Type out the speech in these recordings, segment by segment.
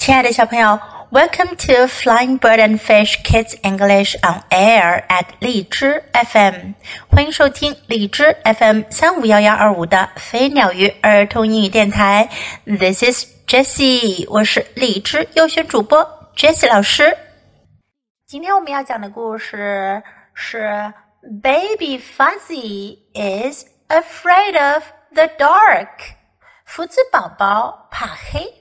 亲爱的小朋友，Welcome to Flying Bird and Fish Kids English on Air at 荔枝 FM，欢迎收听荔枝 FM 三五幺幺二五的飞鸟鱼儿童英语电台。This is Jessie，我是荔枝优选主播 Jessie 老师。今天我们要讲的故事是 Baby Fuzzy is afraid of the dark，福子宝宝怕黑。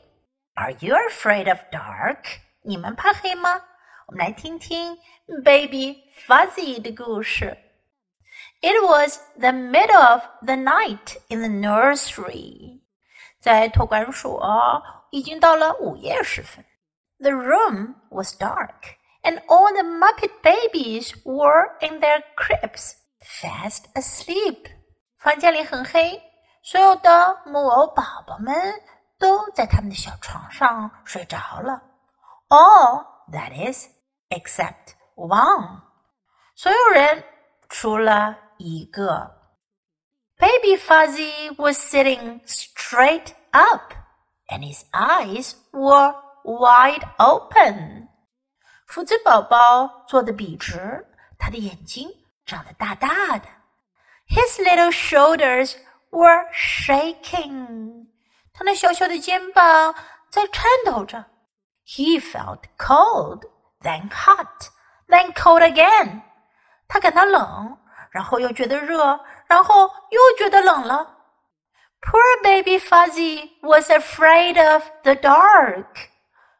Are you afraid of dark？你们怕黑吗？我们来听听 Baby Fozzie 的故事。It was the middle of the night in the nursery. 在托管所已经到了午夜时分。The room was dark, and all the Muppet babies were in their cribs, fast asleep. 房间里很黑，所有的木偶宝宝们都在他们的小床上睡着了。All that is except one，所有人除了一个。Baby Fozzie was sitting straight up, and his eyes were wide open. 福子宝宝坐得笔直，他的眼睛长得大大的。His little shoulders were shaking. 他那小小的肩膀在颤抖着。He felt cold, then hot, then cold again。他感到冷，然后又觉得热，然后又觉得冷了。Poor baby Fozzie was afraid of the dark。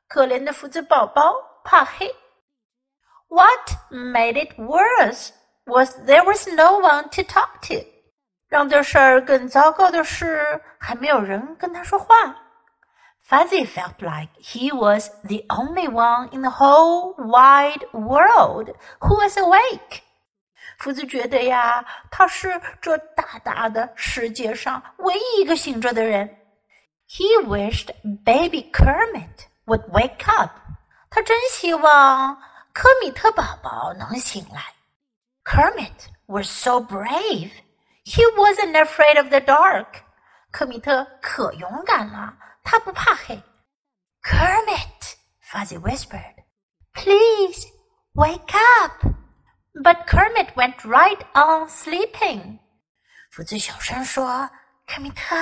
可怜的福子宝宝怕黑。What made it worse was there was no one to talk to。让这事儿更糟糕的是，还没有人跟他说话。Fozzie felt like he was the only one in the whole wide world who was awake. 福子觉得呀，他是这大大的世界上唯一一个醒着的人。He wished Baby Kermit would wake up. 他真希望科米特宝宝能醒来。Kermit was so brave. He wasn't afraid of the dark. dark。科米特可勇敢了，他不怕黑。Kermit, Fozzie whispered, "Please wake up." But Kermit went right on sleeping. 福最小声说：“科米特，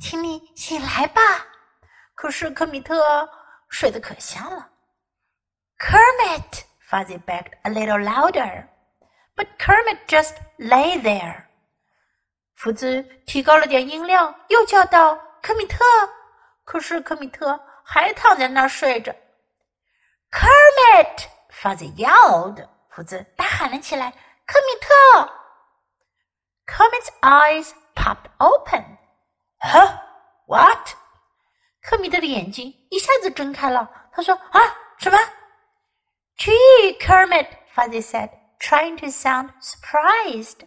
请你醒来吧。”可是科米特睡得可香了。Kermit, Fozzie begged a little louder, but Kermit just lay there. 福兹提高了点音量，又叫道：“科米特！”可是科米特还躺在那儿睡着。Kermit! Fuzzy yelled. 福兹大喊了起来：“科米特！”Kermit's eyes popped open. Huh? What? 科米特的眼睛一下子睁开了。他说：“啊，什么？”Gee, Kermit! Fuzzy said, trying to sound surprised.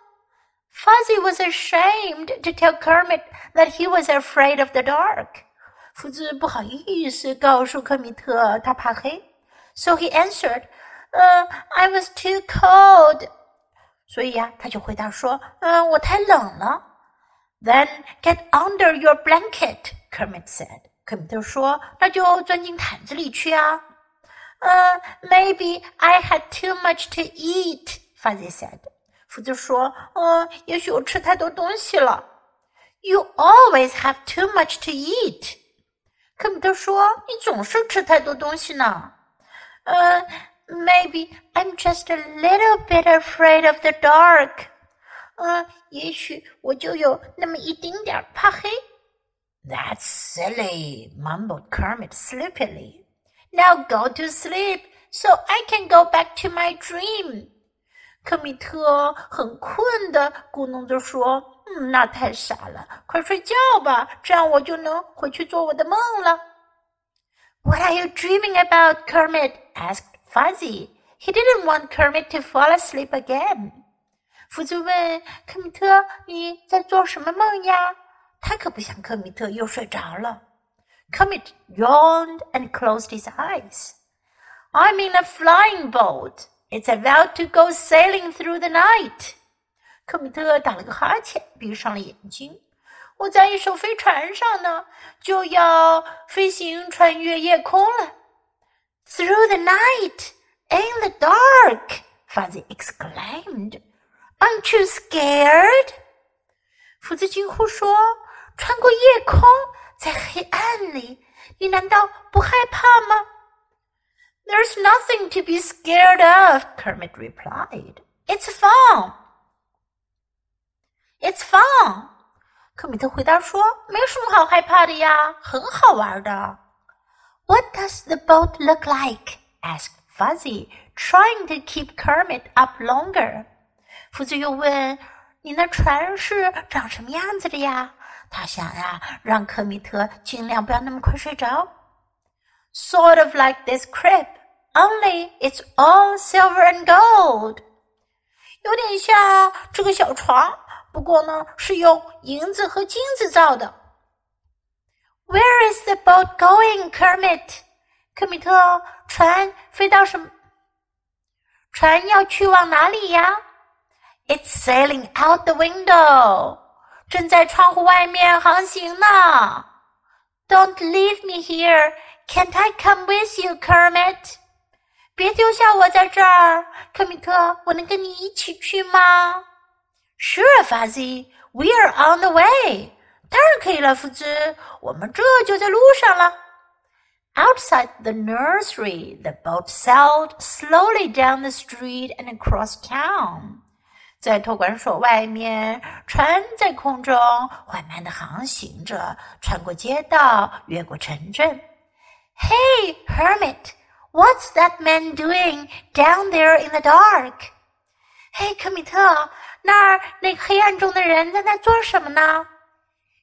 Fozzie was ashamed to tell Kermit that he was afraid of the dark. 福子不好意思告诉科米特他怕黑，so he answered, "Uh, I was too cold." 所以呀，他就回答说，嗯，我太冷了。Then uh, get under your blanket, Kermit said. 科米特说，那就钻进毯子里去啊。Uh, maybe I had too much to eat, Fozzie said. 福子说：“嗯，也许我吃太多东西了。” You always have too much to eat。科米特说：“你总是吃太多东西呢。”呃，Maybe I'm just a little bit afraid of the dark。嗯，也许我就有那么一丁点儿怕黑。That's silly, mumbled Kermit sleepily. Now go to sleep so I can go back to my dream. 科米特很困的咕哝着说：“嗯，那太傻了，快睡觉吧，这样我就能回去做我的梦了。” What are you dreaming about, Kermit? asked Fuzzy. He didn't want Kermit to fall asleep again. 福子问科米特：“你在做什么梦呀？”他可不想科米特又睡着了。Kermit yawned and closed his eyes. I'm in a flying boat. It's about to go sailing through the night. night。科米特打了个哈欠，闭上了眼睛。我在一艘飞船上呢，就要飞行穿越夜空了。Through the night, in the dark, Fozzie exclaimed. Aren't you scared? 福子惊呼说：“穿过夜空，在黑暗里，你难道不害怕吗？” There's nothing to be scared of, Kermit replied. It's fun. It's fun. 科米特回答说：“没什么好害怕的呀，很好玩的。” What does the boat look like? asked Fozzie, trying to keep Kermit up longer. 福子又问：“你那船是长什么样子的呀？”他想啊，让科米特尽量不要那么快睡着。Sort of like this crib, only it's all silver and gold。有点像这个小床，不过呢是用银子和金子造的。Where is the boat going, Kermit？科米特，船飞到什么？船要去往哪里呀？It's sailing out the window，正在窗户外面航行呢。Don't leave me here. Can't I come with you, Kermit？ 别丢下我在这儿，科米特，我能跟你一起去吗？Sure, Fuzzy. We are on the way. 当然可以了，福兹，我们这就在路上了。Outside the nursery, the boat sailed slowly down the street and across town. 在托管所外面，船在空中缓慢地航行着，穿过街道，越过城镇。Hey, Hermit, What's that man doing down there in the dark?"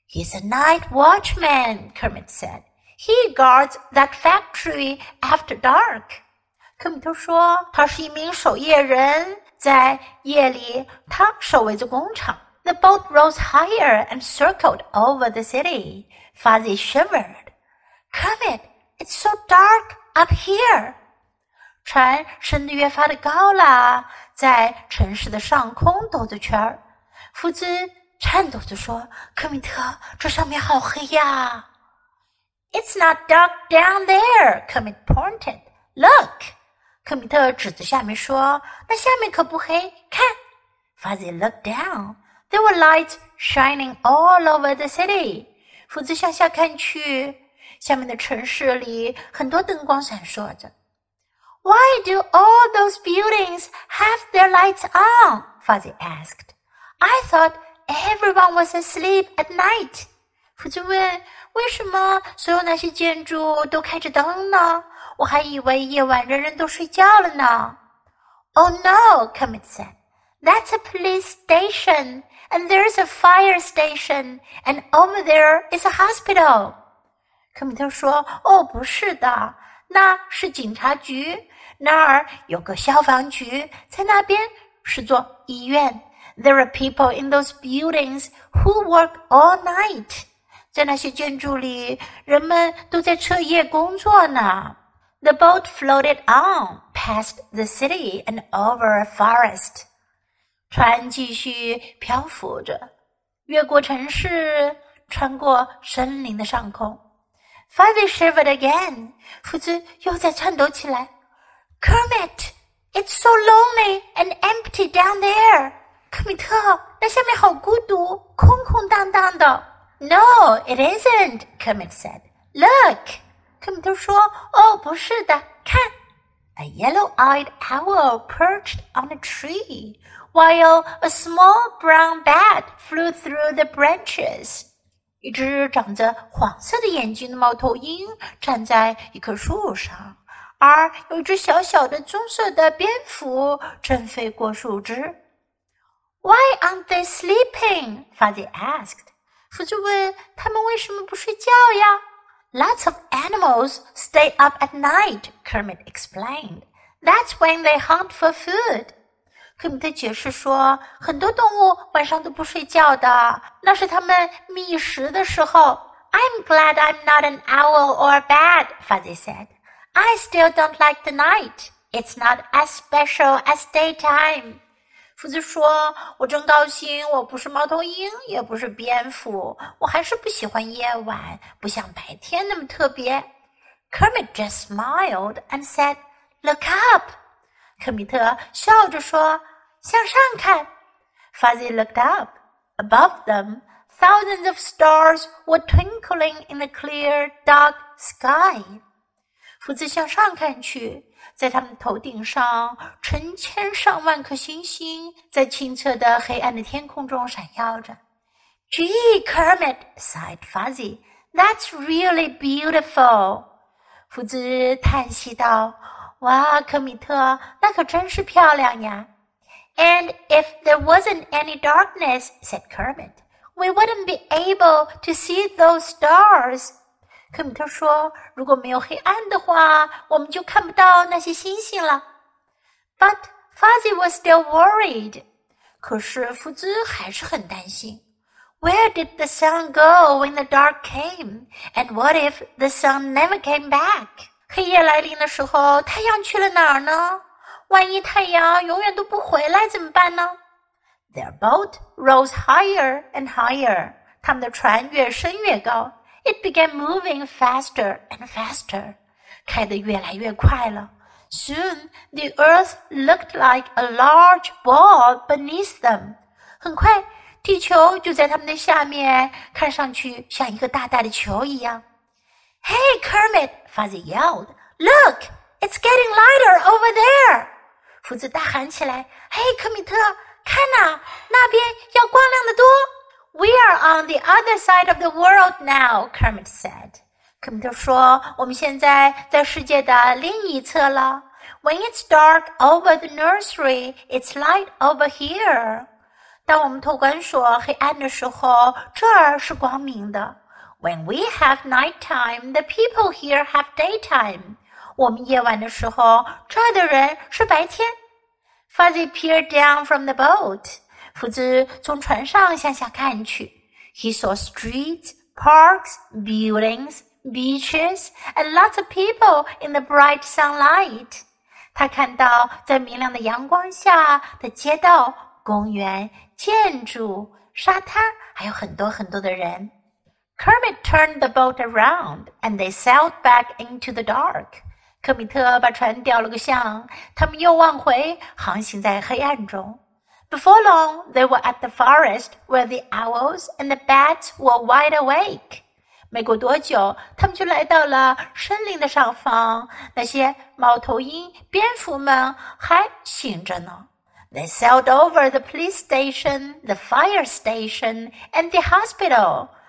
"he's a night watchman, Kermit said. He guards that factory after dark. 科米特说，他是一名守夜人，在夜里他守卫着工厂。The boat rose higher and circled over the city. Fozzie shivered. Kermit, it's so dark. Up here. 船升得越发的高了，在城市的上空兜着圈儿。福兹颤抖着说：“科米特，这上面好黑呀！” It's not dark down there, Kermit pointed. Look. 科米特指着下面说：“那下面可不黑，看。” Fuzzy looked down. There were lights shining all over the city. 福兹向下看去，下面的城市里很多灯光闪烁着。Why do all those buildings have their lights on? Fozzie asked. I thought everyone was asleep at night. 福子问：“为什么所有那些建筑都开着灯呢？我还以为夜晚人人都睡觉了呢。” Oh no, Kermit said. That's a police station, and there's a fire station, and over there is a hospital. 科米特说：“哦，不是的，那是警察局，那儿有个消防局，在那边是座医院。There are people in those buildings who work all night. 在那些建筑里，人们都在彻夜工作呢。” The boat floated on past the city and over a forest. 船继续漂浮着，越过城市，穿过森林的上空。Fozzie shivered again. 福兹又在颤抖起来。Kermit, it's so lonely and empty down there. 科米特，那下面好孤独，空空荡荡的。No, it isn't. Kermit said. Look. 科米特说：“哦，不是的，看。” A yellow-eyed owl perched on a tree, while a small brown bat flew through the branches. 一只长着黄色的眼睛的猫头鹰站在一棵树上，而有一只小小的棕色的蝙蝠正飞过树枝。Why aren't they sleeping? Fuzzy asked. 福子问他们为什么不睡觉呀？Lots of animals stay up at night, Kermit explained. That's when they hunt for food. 科米特解释说，很多动物晚上都不睡觉的，那是它们觅食的时候。I'm glad I'm not an owl or a bat, Fuzzy said. I still don't like the night. It's not as special as daytime. 福子说：“我真高兴，我不是猫头鹰，也不是蝙蝠，我还是不喜欢夜晚，不像白天那么特别。” Kermit just smiled and said, "Look up." 科米特笑着说：“向上看。” Fuzzy looked up. Above them, thousands of stars were twinkling in the clear, dark sky. 福子向上看去，在他们头顶上，成千上万颗星星在清澈的黑暗的天空中闪耀着。Gee, Kermit sighed Fuzzy, "That's really beautiful." 福子叹息道：“哇，科米特，那可真是漂亮呀！And if there wasn't any darkness, said Kermit, we wouldn't be able to see those stars. 科米特说：“如果没有黑暗的话，我们就看不到那些星星了。” But Fozzie was still worried. 可是福兹还是很担心。Where did the sun go when the dark came? And what if the sun never came back? 黑夜来临的时候，太阳去了哪儿呢？万一太阳永远都不回来怎么办呢？Their boat rose higher and higher. 他们的船越升越高。it began moving faster and faster. 开得越来越快了。Soon the earth looked like a large ball beneath them. 很快，地球就在他们的下面，看上去像一个大大的球一样。Hey, Kermit! Fozzie yelled, "Look, it's getting lighter over there!" 福子大喊起来：“嘿，科米特，看呐，那边要光亮得多。” We are on the other side of the world now," Kermit said. 科米特说：“我们现在在世界的另一侧了。” It's dark over the nursery, it's light over here. 当我们透管所黑暗的时候，这儿是光明的。when we have night time, the people here have daytime. 我们夜晚的时候，这儿的人是白天。Fozzie peered down from the boat. 福兹从船上向下看去。He saw streets, parks, buildings, beaches, and lots of people in the bright sunlight. 他看到在明亮的阳光下的街道、公园、建筑、沙滩，还有很多很多的人。Kermit turned the boat around, and they sailed back into the dark. 科米特把船调了个向，他们又往回航行在黑暗中。before long, they were at the forest where the owls and the bats were wide awake. 没过多久，他们就来到了森林的上方。那些猫头鹰、蝙蝠们还醒着呢。They sailed over the police station, the fire station, and the hospital,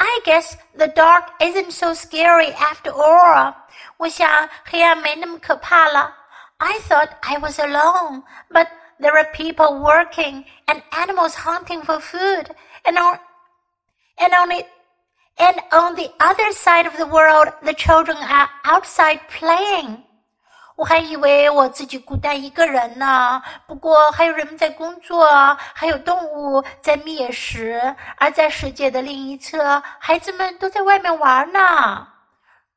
I guess the dark isn't so scary after all. 我想黑暗没那么可怕了。I thought I was alone, but there are people working and animals hunting for food, and and on it and on the other side of the world the children are outside playing. 我还以为我自己孤单一个人呢，不过还有人们在工作，还有动物在觅食，而在世界的另一侧，孩子们都在外面玩呢。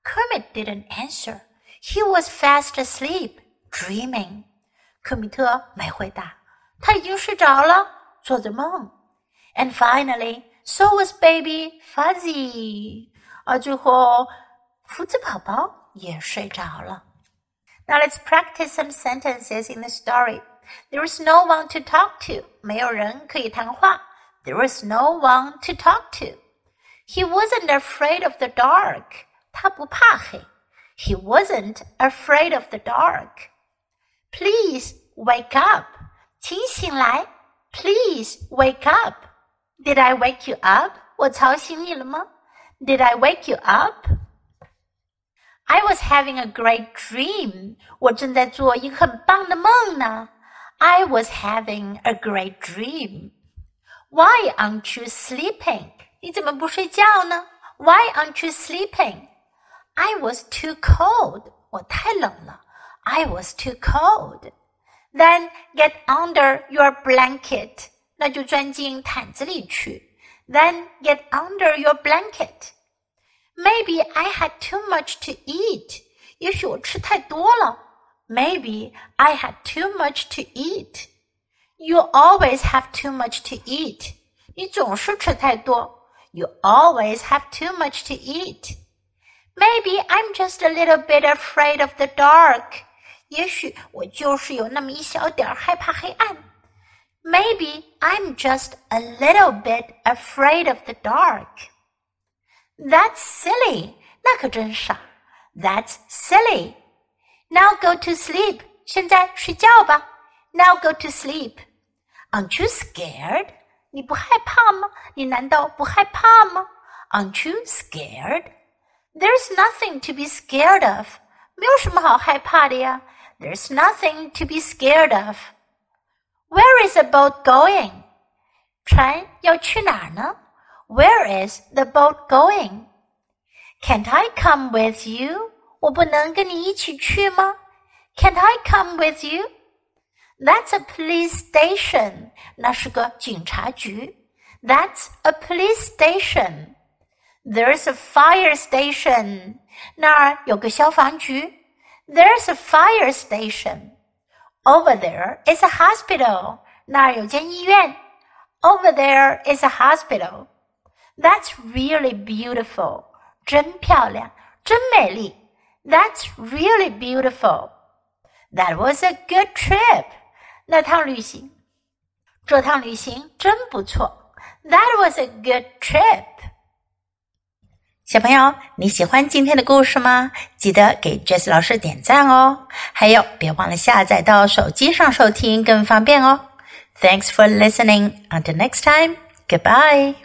Kermit didn't answer. He was fast asleep, dreaming. 科米特没回答，他已经睡着了，做着梦。And finally. So was baby Fuzzy，而最后福子宝宝也睡着了。Now let's practice some sentences in the story. There is no one to talk to. 没有人可以谈话。There is no one to talk to. He wasn't afraid of the dark. 他不怕黑。He wasn't afraid of the dark. Please wake up. 请醒来，Please wake up. Did I wake you up? 我吵醒你了吗？Did I wake you up? I was having a great dream. 我正在做一个很棒的梦呢。I was having a great dream. Why aren't you sleeping? 你怎么不睡觉呢？Why aren't you sleeping? I was too cold. 我太冷了。I was too cold. Then get under your blanket. 那就钻进毯子里去。Then get under your blanket. Maybe I had too much to eat. 也许我吃太多了。Maybe I had too much to eat. You always have too much to eat. 你总是吃太多。You always have too much to eat. Maybe I'm just a little bit afraid of the dark. 也许我就是有那么一小点儿害怕黑暗。Maybe I'm just a little bit afraid of the dark. That's silly. 那可真傻。That's silly. Now go to sleep. 现在睡觉吧。Now go to sleep. Aren't you scared? 你不害怕吗？你难道不害怕吗？Aren't you scared? There's nothing to be scared of. 没有什么好害怕的呀。There's nothing to be scared of. Where is the boat going? 船要去哪儿呢 ？Where is the boat going? Can't I come with you? 我不能跟你一起去吗？Can't I come with you? That's a police station. 那是个警察局。That's a police station. There's a fire station. 那儿有个消防局。There's a fire station. Over there is a hospital. 那儿有间医院。Over there is a hospital. That's really beautiful. 真漂亮，真美丽。that's really beautiful. That was a good trip. 那趟旅行，这趟旅行真不错。That was a good trip. 小朋友，你喜欢今天的故事吗？记得给 Jess 老师点赞哦！还有，别忘了下载到手机上收听，更方便哦。Thanks for listening. Until next time. Goodbye.